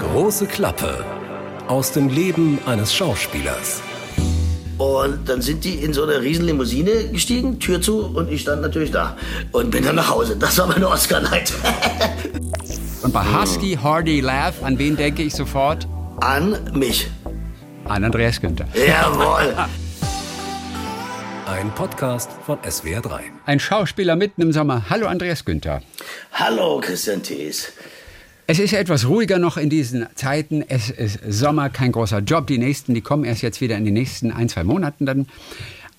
Große Klappe aus dem Leben eines Schauspielers. Und dann sind die in so eine riesen Limousine gestiegen, Tür zu und ich stand natürlich da und bin dann nach Hause. Das war meine Oscar-Night. und bei Husky Hardy Laugh, an wen denke ich sofort? An mich. An Andreas Günther. Jawohl. Ein Podcast von SWR3. Ein Schauspieler mitten im Sommer. Hallo Andreas Günther. Hallo Christian Thees. Es ist etwas ruhiger noch in diesen Zeiten. Es ist Sommer, kein großer Job. Die nächsten, die kommen erst jetzt wieder in den nächsten ein, zwei Monaten dann.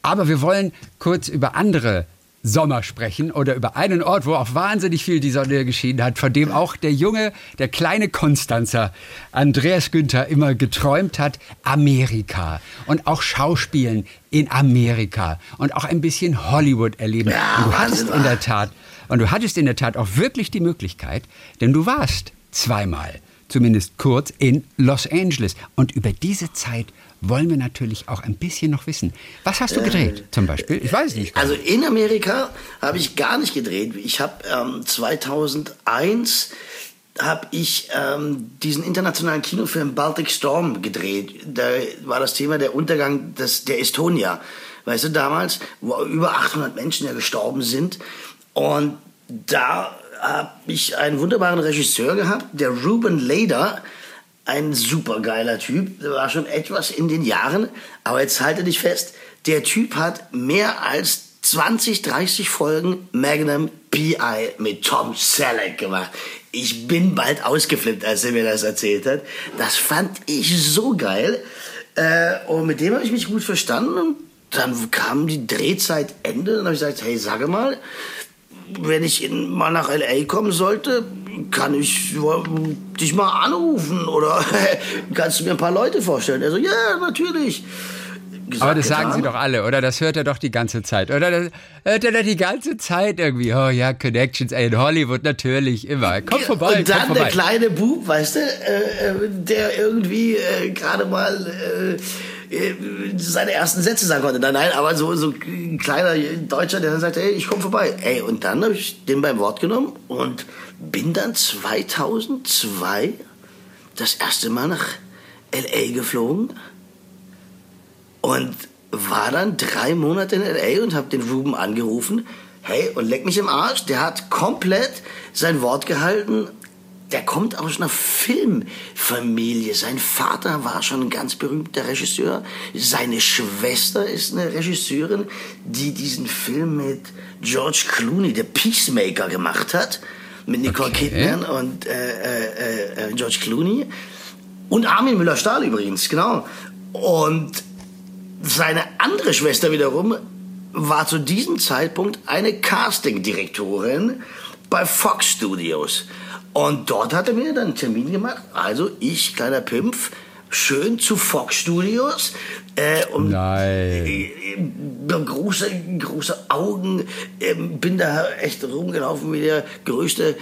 Aber wir wollen kurz über andere Sommer sprechen oder über einen Ort, wo auch wahnsinnig viel die Sonne geschieden hat, von dem auch der junge, der kleine Konstanzer Andreas Günther immer geträumt hat, Amerika und auch Schauspielen in Amerika und auch ein bisschen Hollywood erleben. Ja, und du hattest in der Tat und du hattest in der Tat auch wirklich die Möglichkeit, denn du warst zweimal, zumindest kurz, in Los Angeles. Und über diese Zeit wollen wir natürlich auch ein bisschen noch wissen. Was hast du gedreht äh, zum Beispiel? Ich weiß nicht. Also in Amerika habe ich gar nicht gedreht. Ich habe ähm, 2001 habe ich ähm, diesen internationalen Kinofilm Baltic Storm gedreht. Da war das Thema der Untergang des, der Estonia. Weißt du, damals, wo über 800 Menschen ja gestorben sind. Und da habe ich einen wunderbaren Regisseur gehabt, der Ruben Lader, ein supergeiler Typ, der war schon etwas in den Jahren, aber jetzt halte dich fest, der Typ hat mehr als 20, 30 Folgen Magnum P.I. mit Tom Selleck gemacht. Ich bin bald ausgeflippt, als er mir das erzählt hat. Das fand ich so geil. Äh, und mit dem habe ich mich gut verstanden. Und dann kam die Drehzeit Ende. Dann habe ich gesagt, hey, sage mal, wenn ich mal nach L.A. kommen sollte, kann ich dich mal anrufen oder kannst du mir ein paar Leute vorstellen? Er so, ja, natürlich. Gesagt, Aber das sagen sie doch alle, oder? Das hört er doch die ganze Zeit, oder? Das hört er doch die ganze Zeit irgendwie. Oh ja, Connections in Hollywood natürlich immer. Komm vorbei. Und dann der kleine Bub, weißt du, äh, äh der irgendwie äh, gerade mal äh, seine ersten Sätze sagen konnte. Nein, nein, aber so, so ein kleiner Deutscher, der dann sagt, ey, ich komme vorbei. Ey, und dann habe ich den beim Wort genommen und bin dann 2002 das erste Mal nach L.A. geflogen und war dann drei Monate in L.A. und habe den Ruben angerufen. Hey, und leck mich im Arsch, der hat komplett sein Wort gehalten der kommt aus einer Filmfamilie. Sein Vater war schon ein ganz berühmter Regisseur. Seine Schwester ist eine Regisseurin, die diesen Film mit George Clooney, der Peacemaker, gemacht hat. Mit Nicole okay. Kidman und äh, äh, äh, George Clooney. Und Armin Müller-Stahl übrigens, genau. Und seine andere Schwester wiederum war zu diesem Zeitpunkt eine Castingdirektorin bei Fox Studios. Und dort hat er mir dann einen Termin gemacht. Also ich, kleiner Pimpf, schön zu Fox Studios. Äh, und Nein. Äh, große, große Augen, äh, bin da echt rumgelaufen wie der größte äh,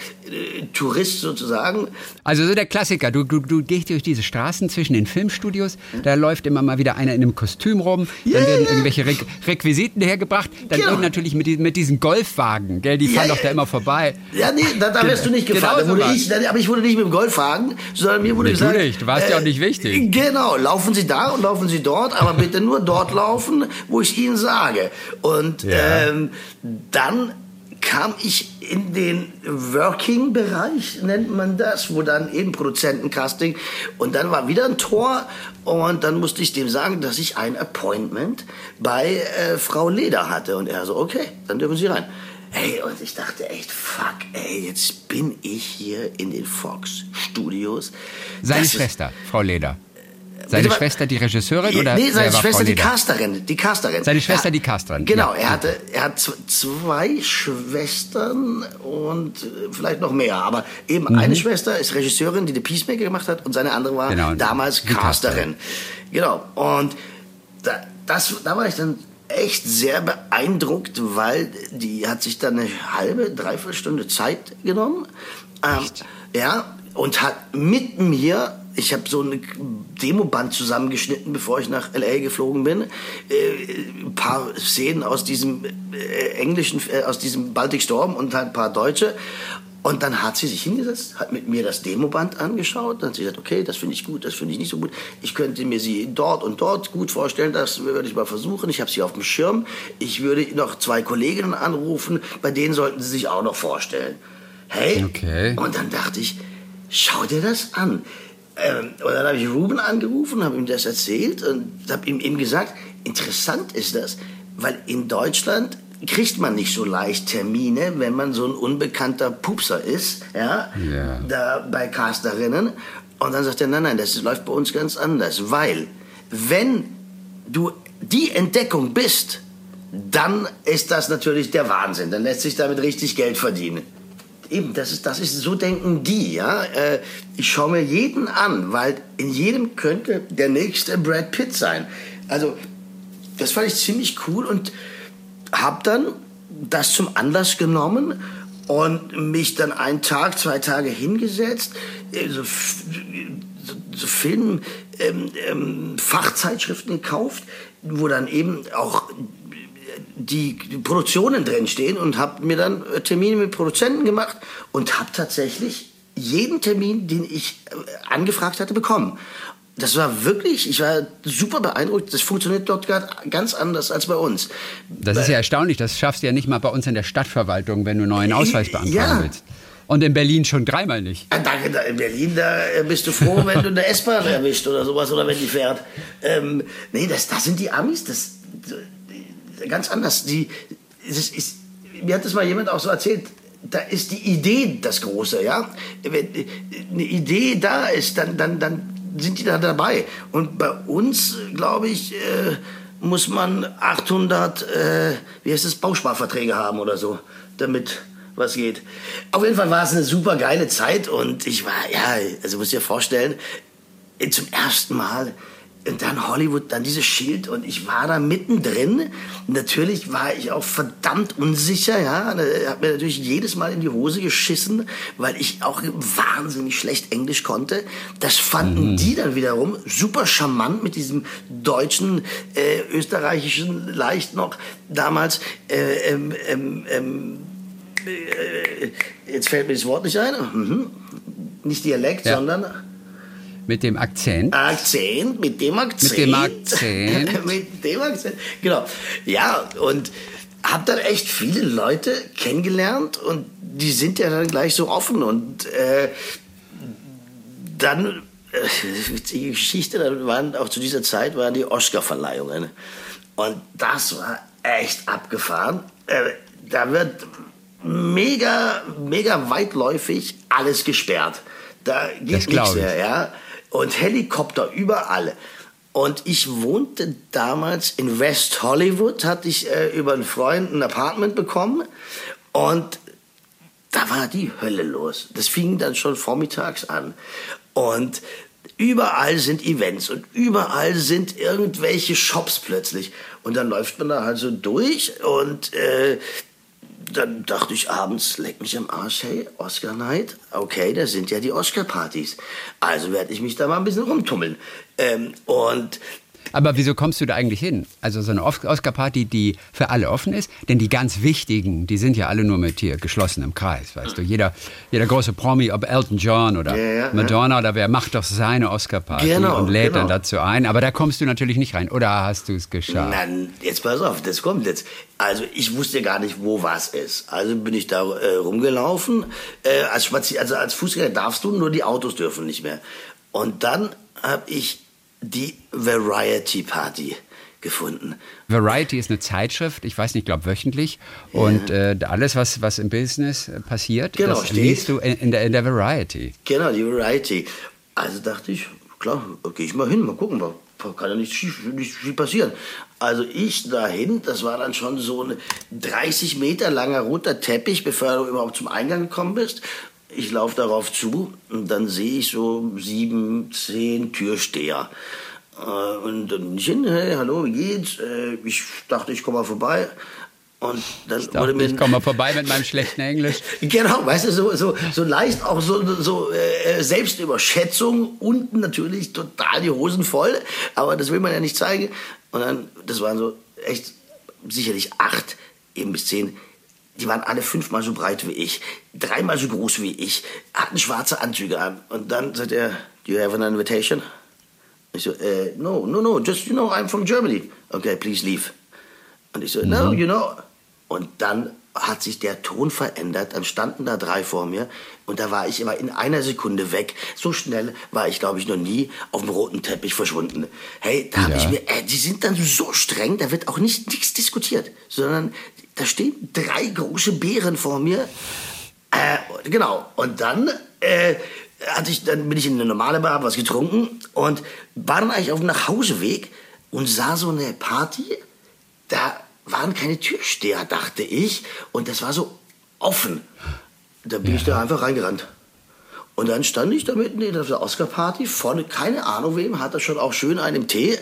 Tourist sozusagen. Also so der Klassiker, du, du, du gehst durch diese Straßen zwischen den Filmstudios, da läuft immer mal wieder einer in einem Kostüm rum, dann yeah. werden irgendwelche Re Requisiten hergebracht, dann genau. natürlich mit, mit diesen Golfwagen, gell, die fahren ja, doch da immer vorbei. Ja, nee, da, da wärst du nicht genau gefahren. Genau so ich, aber ich wurde nicht mit dem Golfwagen, sondern mir wurde nee, gesagt... Du nicht, du warst äh, ja auch nicht wichtig. Genau, laufen Sie da und laufen Sie dort, aber bitte nur dort laufen, wo ich Ihnen sage. Und ja. ähm, dann kam ich in den Working-Bereich, nennt man das, wo dann eben Produzentencasting und dann war wieder ein Tor und dann musste ich dem sagen, dass ich ein Appointment bei äh, Frau Leder hatte und er so, okay, dann dürfen Sie rein. Ey, und ich dachte echt, fuck, ey, jetzt bin ich hier in den Fox Studios. Seine das Schwester, Frau Leder. Seine Bitte, Schwester die Regisseurin oder? Nee, seine Schwester die Casterin, die Casterin. Seine Schwester ja, die Casterin. Genau, ja. er hatte, er hat zwei Schwestern und äh, vielleicht noch mehr, aber eben mhm. eine Schwester ist Regisseurin, die The Peacemaker gemacht hat und seine andere war genau, damals Casterin. Genau. Und da, das, da war ich dann echt sehr beeindruckt, weil die hat sich dann eine halbe, dreiviertel Stunde Zeit genommen. Ähm, ja, und hat mit mir ich habe so ein Demoband zusammengeschnitten, bevor ich nach LA geflogen bin. Äh, ein paar Szenen aus diesem äh, englischen, äh, aus diesem Baltic Storm und halt ein paar deutsche. Und dann hat sie sich hingesetzt, hat mit mir das Demoband angeschaut, dann hat sie gesagt, okay, das finde ich gut, das finde ich nicht so gut. Ich könnte mir sie dort und dort gut vorstellen, das würde ich mal versuchen. Ich habe sie auf dem Schirm. Ich würde noch zwei Kolleginnen anrufen, bei denen sollten sie sich auch noch vorstellen. Hey, Okay. und dann dachte ich, schau dir das an. Ähm, und dann habe ich Ruben angerufen, habe ihm das erzählt und habe ihm eben gesagt, interessant ist das, weil in Deutschland kriegt man nicht so leicht Termine, wenn man so ein unbekannter Pupser ist, ja, Ja. da bei Casterinnen. Und dann sagt er, nein, nein, das läuft bei uns ganz anders, weil wenn du die Entdeckung bist, dann ist das natürlich der Wahnsinn. Dann lässt sich damit richtig Geld verdienen. Eben, das ist, das ist, so denken die, ja. Äh, Ich schaue mir jeden an, weil in jedem könnte der nächste Brad Pitt sein. Also, das fand ich ziemlich cool und habe dann das zum Anlass genommen und mich dann einen Tag, zwei Tage hingesetzt, äh, so, so, so Film, ähm, ähm, Fachzeitschriften gekauft, wo dann eben auch die Produktionen drin stehen und habe mir dann äh, Termine mit Produzenten gemacht und habe tatsächlich jeden Termin, den ich äh, angefragt hatte, bekommen. Das war wirklich, ich war super beeindruckt. Das funktioniert dort ganz anders als bei uns. Das ist ja erstaunlich, das schaffst du ja nicht mal bei uns in der Stadtverwaltung, wenn du einen neuen Ausweis beantragen Ja. willst. Und in Berlin schon dreimal nicht. Ah, Danke, da in Berlin, da äh, bist du froh, wenn du eine S-Bahn erwischt oder sowas oder wenn die fährt. Ähm, nee, das, das sind die Amis, das ganz anders. Die, ist, mir hat das mal jemand auch so erzählt. Da ist die Idee das Große, ja. Wenn eine Idee da ist, dann, dann, dann sind die da dabei. Und bei uns, glaube ich, äh, muss man 800, äh, wie heißt es, Bausparverträge haben oder so, damit was geht. Auf jeden Fall war es eine super geile Zeit und ich war, ja, also muss dir vorstellen, zum ersten Mal und dann Hollywood, dann dieses Schild und ich war da mittendrin. Natürlich war ich auch verdammt unsicher, ja. Hab mir natürlich jedes Mal in die Hose geschissen, weil ich auch wahnsinnig schlecht Englisch konnte. Das fanden die dann wiederum super charmant mit diesem deutschen, äh, österreichischen, leicht noch damals, äh, ähm, ähm, ähm, äh, jetzt fällt mir das Wort nicht ein. Mhm. Nicht Dialekt, Ja. sondern Mit dem Akzent. Akzent, mit dem Akzent. Mit dem Akzent. mit dem Akzent. Genau. Ja, und hab dann echt viele Leute kennengelernt und die sind ja dann gleich so offen und äh, dann äh, witzige Geschichte, dann waren auch zu dieser Zeit waren die Oscar-Verleihungen und das war echt abgefahren. Äh, da wird mega, mega weitläufig alles gesperrt. Da geht nichts ich. mehr, ja. Und Helikopter überall. Und ich wohnte damals in West Hollywood, hatte ich äh, über einen Freund ein Apartment bekommen. Und da war die Hölle los. Das fing dann schon vormittags an. Und überall sind Events und überall sind irgendwelche Shops plötzlich. Und dann läuft man da halt so durch und äh, dann dachte ich abends, leck mich am Arsch, hey, Oscar Night, okay, da sind ja die Oscar-Partys. Also werde ich mich da mal ein bisschen rumtummeln. Ähm, und Aber wieso kommst du da eigentlich hin? Also so eine Os- Oscar-Party, die für alle offen ist, denn die ganz wichtigen, die sind ja alle nur mit hier geschlossenem Kreis, weißt du. Jeder, jeder große Promi, ob Elton John oder Ja, ja, Madonna oder wer, macht doch seine Oscar-Party Genau, und lädt dann genau. dazu ein. Aber da kommst du natürlich nicht rein. Oder hast du es geschafft? Nein, jetzt pass auf, das kommt jetzt. Also ich wusste gar nicht, wo was ist. Also bin ich da äh, rumgelaufen. Äh, als, Spazier also als Fußgänger darfst du, nur die Autos dürfen nicht mehr. Und dann habe ich die Variety Party gefunden. Variety ist eine Zeitschrift, ich weiß nicht, ich glaube wöchentlich. Und äh, alles, was, was im Business äh, passiert, Genau, das steht. liest du in, in, der, in der Variety. Genau, die Variety. Also dachte ich, klar, gehe ich mal hin, mal gucken, mal, kann ja nicht schief, nicht viel passieren. Also ich dahin, das war dann schon so ein 30 Meter langer roter Teppich, bevor du überhaupt zum Eingang gekommen bist. Ich laufe darauf zu und dann sehe ich so sieben, zehn Türsteher. Äh, Und dann bin ich hin, hey, hallo, wie geht's? Äh, Ich dachte, ich komme mal vorbei. Und dann Ich dachte, ich komme mal vorbei mit meinem schlechten Englisch. Genau, weißt du, so, so, so leicht auch so, so äh, Selbstüberschätzung, unten natürlich total die Hosen voll, aber das will man ja nicht zeigen. Und dann, das waren so echt sicherlich acht, eben bis zehn die waren alle fünfmal so breit wie ich, dreimal so groß wie ich, hatten schwarze Anzüge an. Und dann sagt er, do you have an invitation? Ich so, äh, no, no, no, just, you know, I'm from Germany. Okay, please leave. Und ich so, no, you know. Und dann hat sich der Ton verändert. Dann standen da drei vor mir und da war ich immer in einer Sekunde weg. So schnell war ich, glaube ich, noch nie auf dem roten Teppich verschwunden. Hey, da habe Ja. ich mir, äh, die sind dann so streng, da wird auch nicht nichts diskutiert, sondern da stehen drei große Bären vor mir. Äh, genau. Und dann, äh, hatte ich, dann bin ich in eine normale Bar, hab was getrunken und war dann eigentlich auf dem Nachhauseweg und sah so eine Party. Da waren keine Türsteher, dachte ich. Und das war so offen. Da bin ich da einfach reingerannt. Und dann stand ich da mitten in der Oscar-Party von keine Ahnung wem, hatte schon auch schön einen Tee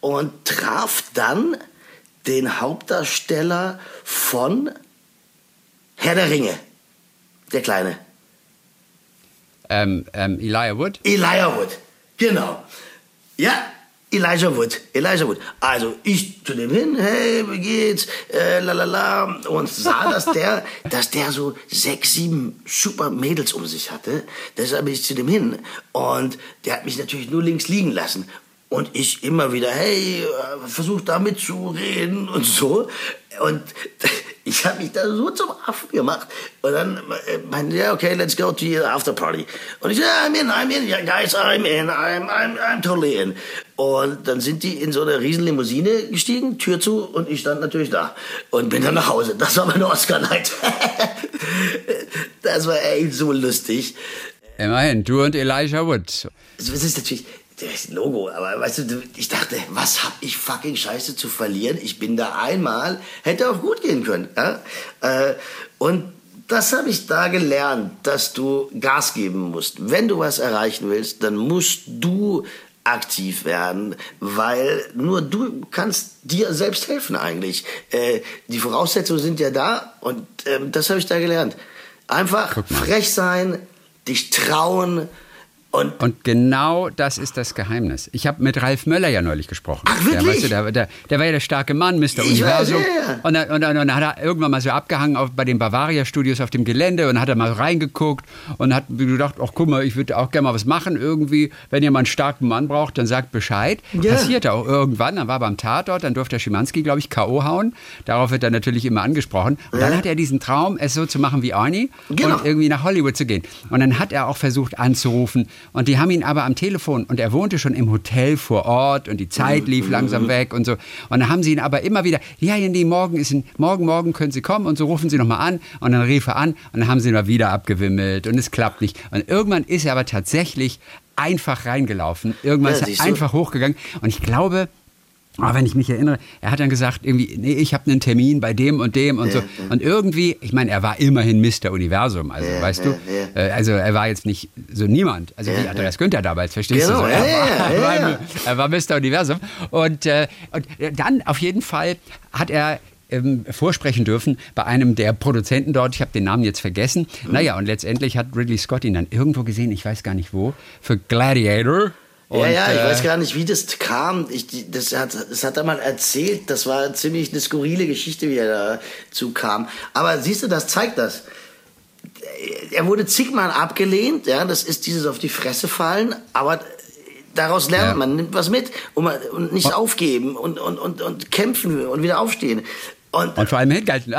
und traf dann den Hauptdarsteller von Herr der Ringe, der Kleine. Ähm, ähm, Elijah Wood? Elijah Wood, genau. Ja, Elijah Wood, Elijah Wood. Also ich zu dem hin, hey, wie geht's, äh, la la la, und sah, dass der, dass der so sechs, sieben super Mädels um sich hatte. Deshalb bin ich zu dem hin und der hat mich natürlich nur links liegen lassen. Und ich immer wieder, hey, äh, versuch da mitzureden und so. Und ich habe mich da so zum Affen gemacht. Und dann äh, meinte er, okay, let's go to the after party. Und ich, yeah, I'm in, I'm in, yeah, guys, I'm in, I'm, I'm, I'm totally in. Und dann sind die in so eine riesen Limousine gestiegen, Tür zu, und ich stand natürlich da. Und bin dann nach Hause. Das war meine Oscar-Night. das war echt so lustig. Immerhin, du und Elijah Wood. Das ist natürlich das Logo, aber weißt du, ich dachte, was hab ich fucking Scheiße zu verlieren? Ich bin da einmal, hätte auch gut gehen können. Ja? Äh, und das habe ich da gelernt, dass du Gas geben musst. Wenn du was erreichen willst, dann musst du aktiv werden, weil nur du kannst dir selbst helfen eigentlich. Äh, die Voraussetzungen sind ja da und ähm, das habe ich da gelernt. Einfach frech sein, dich trauen und Und genau das ist das Geheimnis. Ich habe mit Ralf Möller ja neulich gesprochen. Ach, Der, wirklich? weißt du, der, der, der war ja der starke Mann, Mr. Universum. Und, dann, und, dann, und dann hat er irgendwann mal so abgehangen auf, bei den Bavaria-Studios auf dem Gelände und hat er mal reingeguckt und hat gedacht, ach guck mal, ich würde auch gerne mal was machen irgendwie. Wenn ihr mal einen starken Mann braucht, dann sagt Bescheid. Ja. Passierte auch irgendwann. Dann war er beim Tatort, dann durfte der Schimanski, glaube ich, K.O. hauen. Darauf wird er natürlich immer angesprochen. Und dann Ja. hat er diesen Traum, es so zu machen wie Arnie Genau. und irgendwie nach Hollywood zu gehen. Und dann hat er auch versucht anzurufen und die haben ihn aber am Telefon und er wohnte schon im Hotel vor Ort und die Zeit lief langsam weg und so. Und dann haben sie ihn aber immer wieder, ja, ja, nee, morgen ist ein, morgen, morgen können Sie kommen und so rufen Sie nochmal an und dann rief er an und dann haben sie ihn mal wieder abgewimmelt und es klappt nicht. Und irgendwann ist er aber tatsächlich einfach reingelaufen. Irgendwann Ja, ist er einfach hochgegangen und ich glaube, aber wenn ich mich erinnere, er hat dann gesagt, irgendwie, nee, ich habe einen Termin bei dem und dem und so. Und irgendwie, ich meine, er war immerhin Mr. Universum, also weißt du, Äh, also er war jetzt nicht so niemand, also wie Andreas Günther damals, verstehst Genau, du? So, ja, er, ja, war, ja, er, ja. war, er war Mr. Universum. Und, äh, und dann auf jeden Fall hat er ähm, vorsprechen dürfen bei einem der Produzenten dort, ich habe den Namen jetzt vergessen. Mhm. Naja, und letztendlich hat Ridley Scott ihn dann irgendwo gesehen, ich weiß gar nicht wo, für Gladiator. Ja, Und, ja, ich äh, weiß gar nicht, wie das kam. Ich, das, hat, das hat er mal erzählt. Das war ziemlich eine skurrile Geschichte, wie er dazu kam. Aber siehst du, das zeigt das. Er wurde zigmal abgelehnt. Ja, das ist dieses auf die Fresse fallen. Aber daraus lernt Ja. man, nimmt was mit und, man, und nicht aufgeben und, und, und, und kämpfen und wieder aufstehen. Und, Und vor allem hingehalten.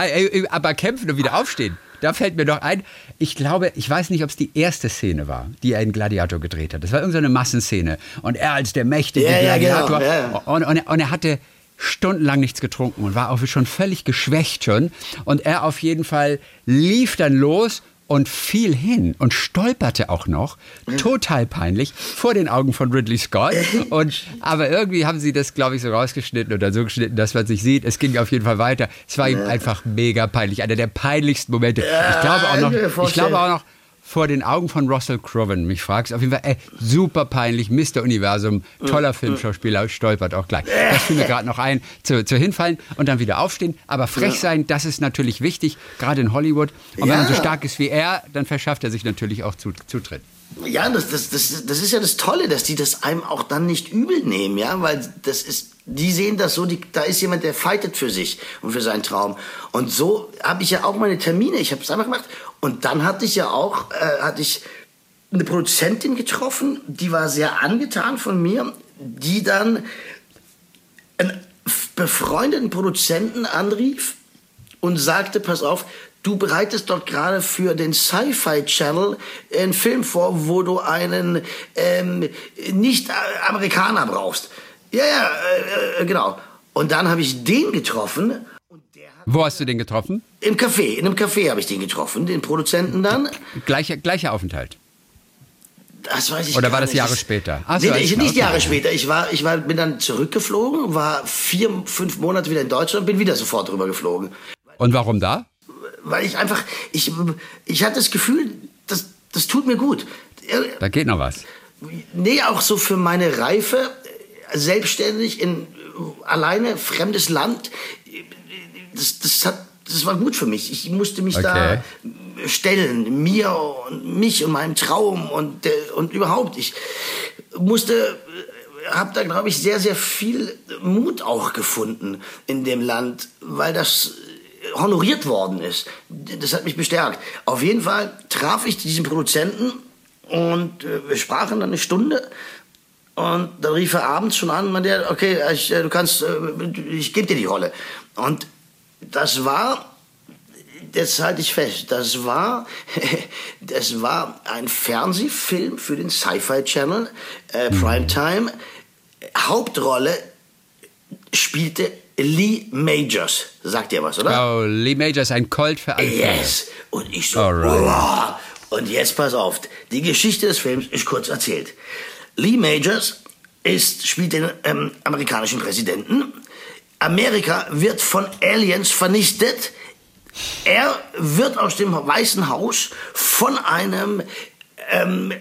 Aber kämpfen und wieder aufstehen. Da fällt mir doch ein, ich glaube, ich weiß nicht, ob es die erste Szene war, die er in Gladiator gedreht hat. Das war irgendeine Massenszene. Und er als der mächtige Ja, ja, genau, Gladiator. ja, ja. Und, und, er- und er hatte stundenlang nichts getrunken und war auch schon völlig geschwächt schon. Und er auf jeden Fall lief dann los und fiel hin und stolperte auch noch, total peinlich, vor den Augen von Ridley Scott. Und, aber irgendwie haben sie das, glaube ich, so rausgeschnitten oder so geschnitten, dass man sich sieht. Es ging auf jeden Fall weiter. Es war ihm einfach mega peinlich. Einer der peinlichsten Momente. ich glaube auch noch, ich glaube auch noch, vor den Augen von Russell Crowe, mich fragst. Auf jeden Fall, ey, super peinlich, Mr. Universum, toller Filmschauspieler, stolpert auch gleich. Das fiel mir gerade noch ein, zu, zu hinfallen und dann wieder aufstehen. Aber frech sein, das ist natürlich wichtig, gerade in Hollywood. Und wenn man so Ja. stark ist wie er, dann verschafft er sich natürlich auch Zut- Zutritt. Ja, das, das, das, das ist ja das Tolle, dass die das einem auch dann nicht übel nehmen, ja, weil das ist, die sehen das so, die, da ist jemand, der fightet für sich und für seinen Traum. Und so habe ich ja auch meine Termine, ich habe es einfach gemacht. Und dann hatte ich ja auch, äh, hatte ich eine Produzentin getroffen, die war sehr angetan von mir, die dann einen befreundeten Produzenten anrief und sagte, pass auf, du bereitest dort gerade für den Sci-Fi Channel einen Film vor, wo du einen ähm, Nicht-Amerikaner brauchst. Ja, ja, äh, äh, genau. Und dann habe ich den getroffen. Wo hast du den getroffen? Im Café. In einem Café habe ich den getroffen, den Produzenten dann. Gleicher, gleicher Aufenthalt. Das weiß ich Oder war das nicht. Jahre später? Ach nee, so, ich, nicht. Jahre später. Ich war, ich war, bin dann zurückgeflogen, war vier, fünf Monate wieder in Deutschland und bin wieder sofort rüber geflogen. Und warum da? Weil ich einfach, ich, ich hatte das Gefühl, das, das tut mir gut. Da geht noch was. Nee, auch so für meine Reife, selbstständig in alleine fremdes Land, das, das hat das war gut für mich. Ich musste mich Okay. da stellen, mir und mich und meinem Traum und äh, und überhaupt. Ich musste, habe da glaube ich sehr sehr viel Mut auch gefunden in dem Land, weil das honoriert worden ist. Das hat mich bestärkt. Auf jeden Fall traf ich diesen Produzenten und äh, wir sprachen dann eine Stunde. Und dann rief er abends schon an, der, okay, ich, äh, du kannst, äh, ich gebe dir die Rolle. Und das war, das halte ich fest, das war, das war ein Fernsehfilm für den Sci-Fi Channel, äh, Primetime. Hauptrolle spielte Lee Majors. Sagt ihr was, oder? Oh, Lee Majors, ein Colt für Anfänger. Yes. Und ich so, Alright. wow. Und jetzt pass auf, die Geschichte des Films ist kurz erzählt. Lee Majors ist, spielt den ähm, amerikanischen Präsidenten. Amerika wird von Aliens vernichtet. Er wird aus dem Weißen Haus von einem ähm,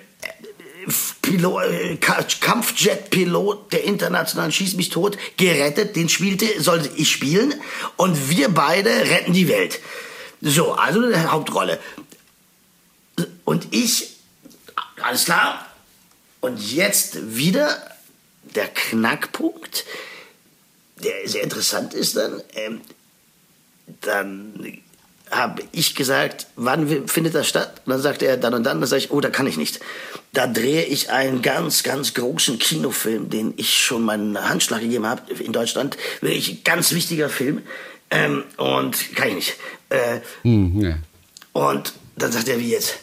Äh, Ka- Kampfjet-Pilot der internationalen Schieß mich tot gerettet. Den spielte, sollte ich spielen. Und wir beide retten die Welt. So, also eine Hauptrolle. Und ich, alles klar. Und jetzt wieder der Knackpunkt, der sehr interessant ist dann. Ähm, dann habe ich gesagt, wann findet das statt? Und dann sagte er dann und dann. Dann sage ich, oh, da kann ich nicht. Da drehe ich einen ganz, ganz großen Kinofilm, den ich schon meinen Handschlag gegeben habe in Deutschland. Wirklich ganz wichtiger Film. Ähm, und kann ich nicht. Äh, Hm, ja. und dann sagt er, wie jetzt?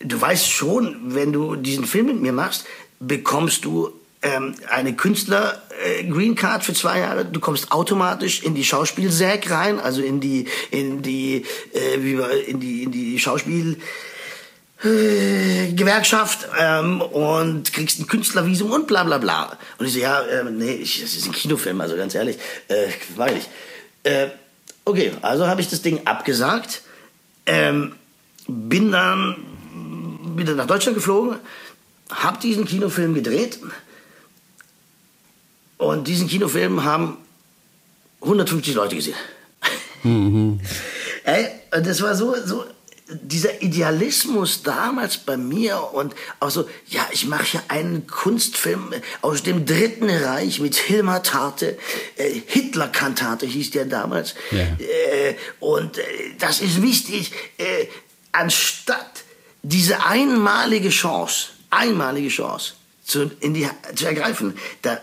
Du weißt schon, wenn du diesen Film mit mir machst, bekommst du ähm, eine Künstler äh, Green Card für zwei Jahre. Du kommst automatisch in die Schauspielsäg rein, also in die in die äh, wie wir, in die in die Schauspiel äh, Gewerkschaft ähm, und kriegst ein Künstlervisum und bla bla bla. Und ich so, ja, ähm, nee, ich, das ist ein Kinofilm, also ganz ehrlich, äh, mach ich nicht. Äh, okay, also habe ich das Ding abgesagt, ähm, bin dann wieder nach Deutschland geflogen, habe diesen Kinofilm gedreht und diesen Kinofilm haben 150 Leute gesehen. Ey, und das war so, so dieser Idealismus damals bei mir und auch so, ja, ich mache hier einen Kunstfilm aus dem Dritten Reich mit Hilmar Tarte, äh, Hitler-Kantate hieß der damals. Ja. Äh, und äh, das ist wichtig, äh, anstatt diese einmalige Chance, einmalige Chance zu, in die, zu ergreifen, da,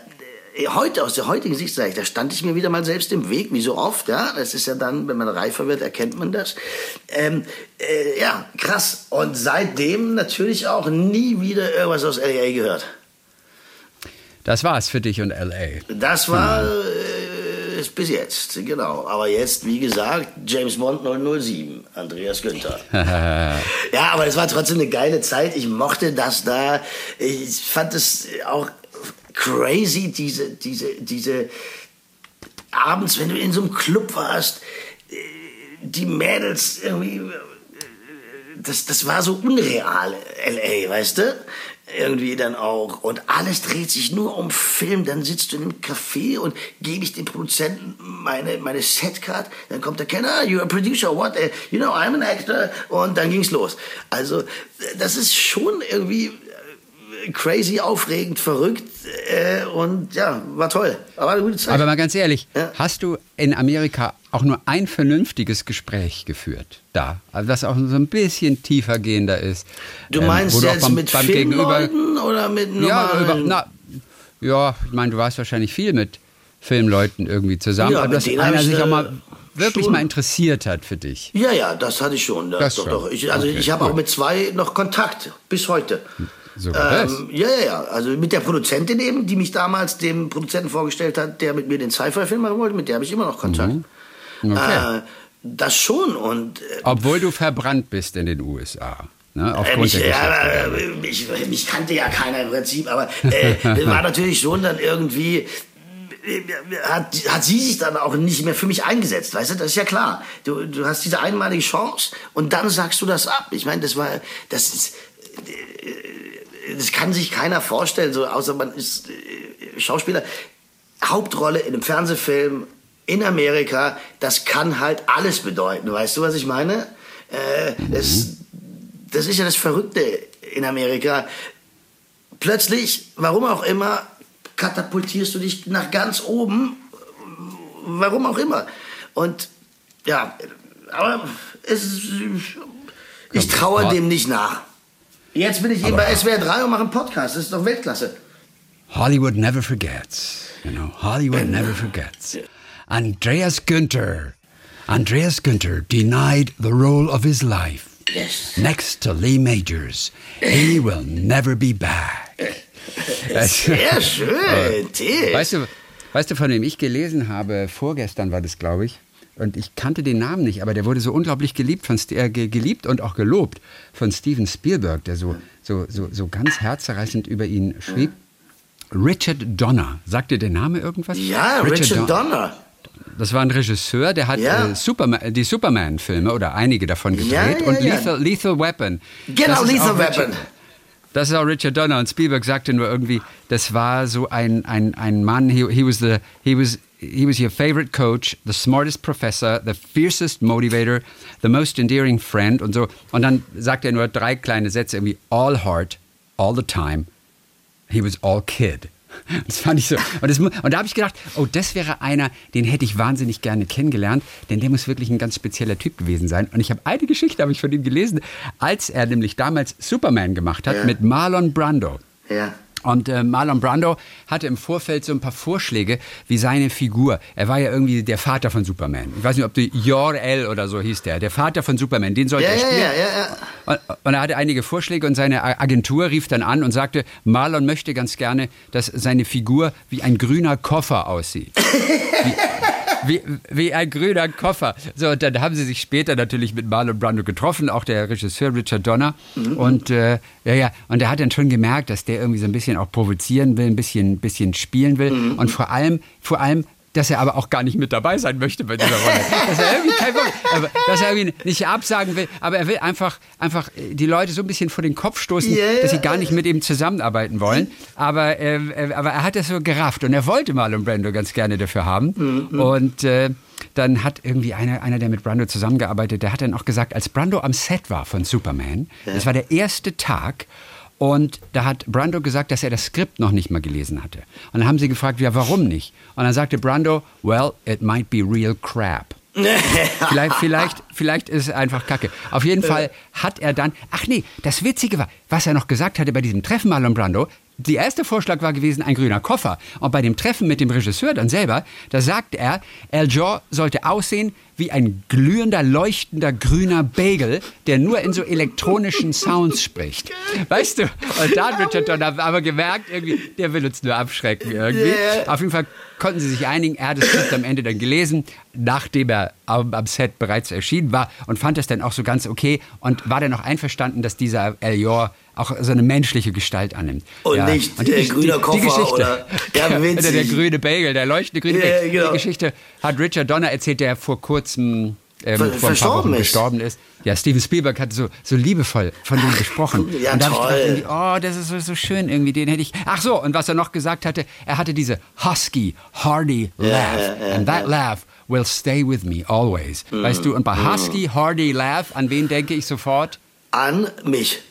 heute aus der heutigen Sicht sage ich, da stand ich mir wieder mal selbst im Weg, wie so oft, ja, das ist ja dann, wenn man reifer wird, erkennt man das. Ähm, äh, ja, krass. Und seitdem natürlich auch nie wieder irgendwas aus LA gehört. Das war's für dich und L.A. Das war äh, bis jetzt, genau. Aber jetzt, wie gesagt, James Bond 007, Andreas Günther. ja, aber es war trotzdem eine geile Zeit. Ich mochte das da. Ich fand es auch crazy, diese, diese, diese abends, wenn du in so einem Club warst, äh, die Mädels irgendwie, äh, das, das war so unreal, L.A., weißt du? irgendwie dann auch. Und alles dreht sich nur um Film. Dann sitzt du in einem Café und gebe ich dem Produzenten meine, meine Setcard. Dann kommt der Kenner, you're a producer, what? Uh, you know, I'm an actor. Und dann ging's los. Also, das ist schon irgendwie äh, crazy, aufregend, verrückt äh, und ja, war toll. Aber eine gute Zeit. Aber mal ganz ehrlich, Ja. hast du in Amerika auch nur ein vernünftiges Gespräch geführt da? Also das auch so ein bisschen tiefer gehender ist. du ähm, meinst auch jetzt beim- mit beim Gegenüber- Filmleuten oder mit Ja, über, normalen? na, ja, ich meine, du warst wahrscheinlich viel mit Filmleuten irgendwie zusammen, Ja, aber dass einer ich, sich auch äh, mal wirklich schon. mal interessiert hat für dich. Ja, ja, das hatte ich schon. Das, Das doch, schon. doch. Ich, also Okay, ich habe gut. auch mit zwei noch Kontakt bis heute. Sogar das. Ähm, ja, ja, ja. Also mit der Produzentin eben, die mich damals dem Produzenten vorgestellt hat, der mit mir den Sci-Fi-Film machen wollte, mit der habe ich immer noch Kontakt. Mhm. Okay. Äh, das schon und äh, Obwohl du verbrannt bist in den USA. Ne, äh, aufgrund mich, der äh, mich, mich kannte ja keiner im Prinzip, aber äh, war natürlich schon dann irgendwie äh, hat, hat sie sich dann auch nicht mehr für mich eingesetzt, weißt du, das ist ja klar. Du, du hast diese einmalige Chance und dann sagst du das ab. Ich meine, das war, das ist, äh, das kann sich keiner vorstellen, so außer man ist äh, Schauspieler. Hauptrolle in einem Fernsehfilm in Amerika, das kann halt alles bedeuten. Weißt du, was ich meine? Äh, das, das ist ja das Verrückte in Amerika. Plötzlich, warum auch immer, katapultierst du dich nach ganz oben. Warum auch immer. Und ja, aber es, ist- ich traue dem nicht nach. Jetzt bin ich eben bei SWR 3 und mache einen Podcast. Das ist doch Weltklasse. Hollywood never forgets. You know, Hollywood never forgets. Andreas Günther. Andreas Günther denied the role of his life. Yes. Next to Lee Majors. He will never be back. Sehr schön. Weißt du, weißt du, von dem ich gelesen habe, vorgestern war das, glaube ich, und ich kannte den Namen nicht, aber der wurde so unglaublich geliebt, von, äh, ge- geliebt und auch gelobt von Steven Spielberg, der so, so, so, so ganz herzerreißend über ihn schrieb. Richard Donner. Sagt dir der Name irgendwas? Ja, Richard, Don- Donner. Das war ein Regisseur, der hat Ja. äh, Superman, die Superman-Filme oder einige davon gedreht Ja, ja, und. Lethal, Lethal Weapon. Genau, Lethal auch Richard- Weapon. Das ist auch Richard Donner und Spielberg sagte nur irgendwie, das war so ein, ein, ein Mann, he, he, was the, he, was, he was your favorite coach, the smartest professor, the fiercest motivator, the most endearing friend und so. Und dann sagt er nur drei kleine Sätze irgendwie, all heart, all the time, he was all kid. Das fand ich so. Und, das, und da habe ich gedacht, oh, das wäre einer, den hätte ich wahnsinnig gerne kennengelernt, denn der muss wirklich ein ganz spezieller Typ gewesen sein. Und ich habe eine Geschichte, habe ich von ihm gelesen, als er nämlich damals Superman gemacht hat Ja. mit Marlon Brando. Ja. Und äh, Marlon Brando hatte im Vorfeld so ein paar Vorschläge, wie seine Figur. Er war ja irgendwie der Vater von Superman. Ich weiß nicht, ob du Jor-El oder so hieß der. Der Vater von Superman, den sollte Ja, er spielen. ja, ja, ja. Und, und er hatte einige Vorschläge und seine Agentur rief dann an und sagte, Marlon möchte ganz gerne, dass seine Figur wie ein grüner Koffer aussieht. Wie, wie ein grüner Koffer. So, und dann haben sie sich später natürlich mit Marlon Brando getroffen, auch der Regisseur Richard Donner. Und äh, ja, ja, und er hat dann schon gemerkt, dass der irgendwie so ein bisschen auch provozieren will, ein bisschen, bisschen spielen will. Und vor allem, vor allem dass er aber auch gar nicht mit dabei sein möchte bei dieser Rolle. Dass er irgendwie kein aber, dass er irgendwie nicht absagen will, aber er will einfach, einfach die Leute so ein bisschen vor den Kopf stoßen, Ja, ja. dass sie gar nicht mit ihm zusammenarbeiten wollen. Aber, äh, äh, aber er hat das so gerafft und er wollte Marlon Brando ganz gerne dafür haben. Mhm, Und äh, dann hat irgendwie einer, einer, der mit Brando zusammengearbeitet, der hat dann auch gesagt, als Brando am Set war von Superman, das war der erste Tag, und da hat Brando gesagt, dass er das Skript noch nicht mal gelesen hatte. Und dann haben sie gefragt, ja, warum nicht? Und dann sagte Brando, well, it might be real crap. vielleicht, vielleicht, vielleicht ist es einfach Kacke. Auf jeden Fall hat er dann, ach nee, das Witzige war, was er noch gesagt hatte bei diesem Treffen Marlon Brando, der erste Vorschlag war gewesen, ein grüner Koffer. Und bei dem Treffen mit dem Regisseur dann selber, da sagte er, El Jor sollte aussehen wie ein glühender, leuchtender grüner Bagel, der nur in so elektronischen Sounds spricht. Weißt du? Und da hat Richard Donner aber gemerkt, irgendwie, der will uns nur abschrecken irgendwie. Yeah. Auf jeden Fall konnten sie sich einigen. Er hat das Skript am Ende dann gelesen, nachdem er am, am Set bereits erschienen war und fand es dann auch so ganz okay und war dann auch einverstanden, dass dieser El Jor auch so eine menschliche Gestalt annimmt. Und nicht, die äh, Gesch- grüner Koffer Geschichte, oder- ja, witzig. der grüne Bagel, der leuchtende grüne Ja, Bagel. genau. Die Geschichte hat Richard Donner erzählt, der vor kurzem ähm, Ver- verstorben ist. gestorben ist. Ja, Steven Spielberg hat so, so liebevoll von dem gesprochen. ja, und da hab ich gedacht, oh, das ist so, so schön irgendwie, den hätte ich. Ach so, und was er noch gesagt hatte, er hatte diese husky, hearty laugh. ja, ja, and that laugh will stay with me always. Mhm. Weißt du, und bei husky, hearty laugh, an wen denke ich sofort? An mich.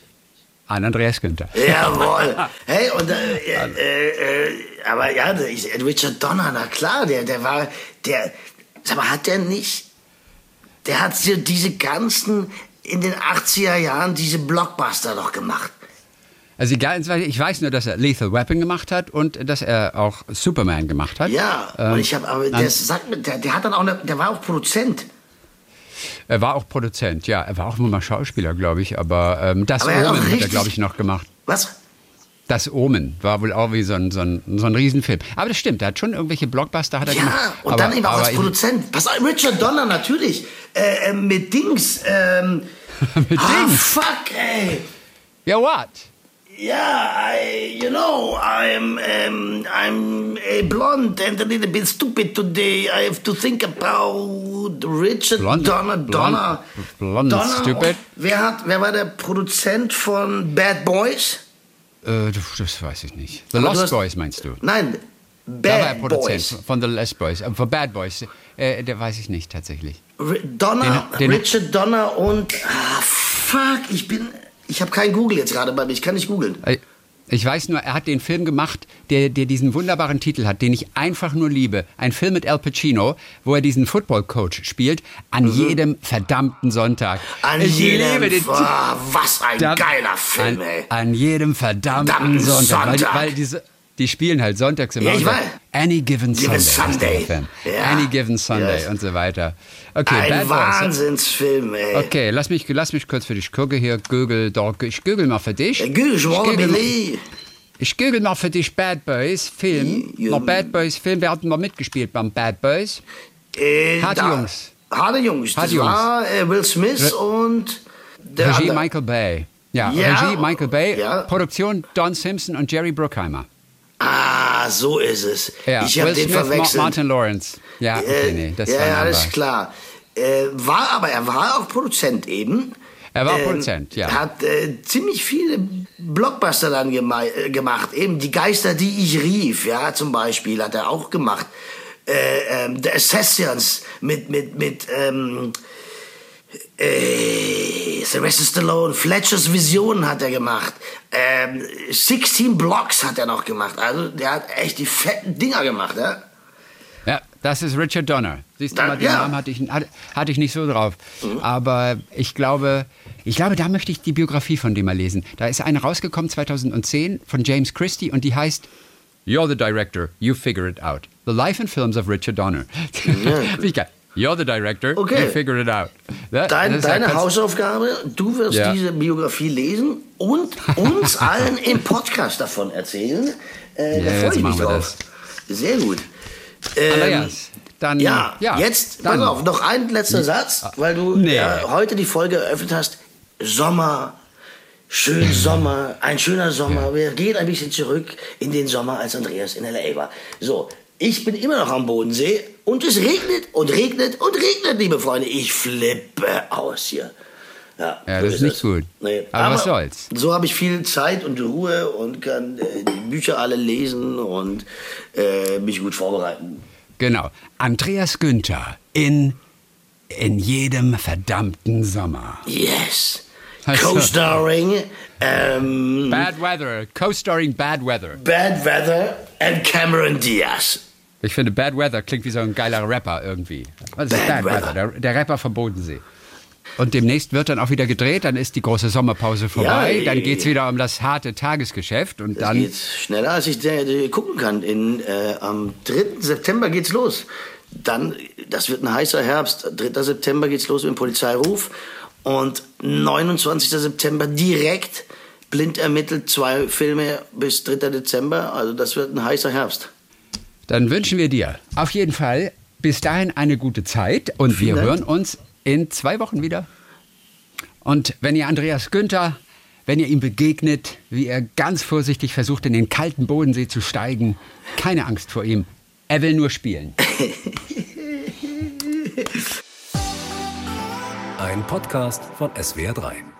An Andreas Günther. Jawohl. Hey, und äh, äh, äh, aber ja, Richard Donner, na klar, der, der war, der, sag mal, hat der nicht, der hat so diese ganzen, in den 80er Jahren, diese Blockbuster noch gemacht. Also egal, ich weiß nur, dass er Lethal Weapon gemacht hat und dass er auch Superman gemacht hat. Ja, Ähm, und ich habe, aber der sagt der, der hat dann auch, eine, der war auch Produzent. Er war auch Produzent, ja. Er war auch nur mal Schauspieler, glaube ich. Aber ähm, das Aber er hat Omen hat er, glaube ich, noch gemacht. Was? Das Omen war wohl auch wie so ein, so, ein, so ein Riesenfilm. Aber das stimmt, er hat schon irgendwelche Blockbuster hat er gemacht. Ja, und aber, dann eben auch als Produzent. Auf, Richard Donner natürlich. Äh, äh, mit Dings. Ähm, Mit ah, Dings? fuck, ey. Ja, what? Yeah, I, you know, I'm, um, I'm a blonde and a little bit stupid today. I have to think about Richard Blond? Donner. Donner. blond and stupid? Wer hat, wer war der Produzent von Bad Boys? Äh, das weiß ich nicht. The Aber Lost hast- Boys meinst du? Nein, Da war er Bad Produzent Boys. von The Lost Boys. Äh, von Bad Boys. Äh, der weiß ich nicht tatsächlich. R Donner, Den- den- Richard Donner und ah, fuck, ich bin, ich habe kein Google jetzt gerade bei mir. Ich kann nicht googeln. Ich weiß nur, er hat den Film gemacht, der, der diesen wunderbaren Titel hat, den ich einfach nur liebe. Ein Film mit Al Pacino, wo er diesen Football-Coach spielt, an jedem verdammten Sonntag. Mhm. An ich jedem, liebe den Ah, was ein Titel. geiler Film, an, ey. an jedem verdammten Verdammten Sonntag. Weil, die- Sonntag. weil diese, die spielen halt sonntags immer. Ja, ich weiß. Any Given Sunday. Given Sunday. Ja. Any Given Sunday Yes. und so weiter. Okay, Ein Bad Boys. Wahnsinnsfilm, ey. Okay, lass mich, lass mich kurz für dich gucken hier. Google, Dog. Ich google mal für dich. Google, je wanna google mal- believe. Ich google mal für dich Bad Boys Film. Ja. Noch Bad Boys Film. Wer hat denn mal mitgespielt beim Bad Boys? Äh, Harte da- Jungs. Harte Jungs. Das Harte Jungs. war äh, Will Smith und der Regie andere. Michael Bay. Ja, Ja. Regie Michael Bay. Ja. Produktion Don Simpson und Jerry Bruckheimer. Ah, so ist es. Ja, ich habe den verwechselt. Martin Lawrence. Ja, okay, nee, das ja, war ja, alles klar. Äh, war aber, er war auch Produzent eben. Er war Ähm, Produzent, ja. Hat äh, ziemlich viele Blockbuster dann gema äh, gemacht. Eben Die Geister, die ich rief, ja, zum Beispiel, hat er auch gemacht. Äh, ähm, The Assassins mit, mit, mit, ähm, äh, Sylvester Stallone, Fletchers Vision hat er gemacht. Ähm, 16 Blocks hat er noch gemacht. Also, der hat echt die fetten Dinger gemacht, ja. Ja, das ist Richard Donner. Siehst du mal, den ja. Mhm. Namen hatte ich, hatte, ich nicht so drauf. Aber ich glaube, ich glaube, da möchte ich die Biografie von dem mal lesen. Da ist eine rausgekommen 2010 von James Christie und die heißt You're the director, you figure it out. The Life and Films of Richard Donner. Wie geil. You're the director, Okay. you figure it out. Ja, Dein, das ja deine ganz- Hausaufgabe, du wirst Ja. diese Biografie lesen und uns allen im Podcast davon erzählen. Äh, Ja, da freue ich mich drauf. Sehr gut. Ähm, Andreas, dann ja, ja, jetzt, dann, pass auf, noch ein letzter Satz, weil du Nee. äh, heute die Folge eröffnet hast. Sommer, schön Sommer, ein schöner Sommer. Wir gehen ein bisschen zurück in den Sommer, als Andreas in L.A. war. So, ich bin immer noch am Bodensee und es regnet und regnet und regnet, liebe Freunde. Ich flippe aus hier. Ja, Ja, das ist nicht es. gut. Aber was soll's. So habe ich viel Zeit und Ruhe und kann äh, die Bücher alle lesen und äh, mich gut vorbereiten. Genau. Andreas Günther in in jedem verdammten Sommer. Yes. Also- Co-starring ähm, Bad Weather, co-starring Bad Weather. Bad Weather and Cameron Diaz. Ich finde, Bad Weather klingt wie so ein geiler Rapper irgendwie. Was ist Bad Bad, Weather. Weather, der, der Rapper vom Bodensee. Und demnächst wird dann auch wieder gedreht, dann ist die große Sommerpause vorbei, Ja, dann geht es wieder um das harte Tagesgeschäft und Das dann. geht schneller, als ich gucken kann. In, äh, am 3. September geht's los. Dann, das wird ein heißer Herbst. 3. September geht's los mit dem Polizeiruf. Und 29. September direkt blind ermittelt zwei Filme bis 3. Dezember. Also das wird ein heißer Herbst. Dann wünschen wir dir auf jeden Fall bis dahin eine gute Zeit und wir Dank. hören uns in zwei Wochen wieder. Und wenn ihr Andreas Günther, wenn ihr ihm begegnet, wie er ganz vorsichtig versucht, in den kalten Bodensee zu steigen, keine Angst vor ihm. Er will nur spielen. Ein Podcast von SWR3.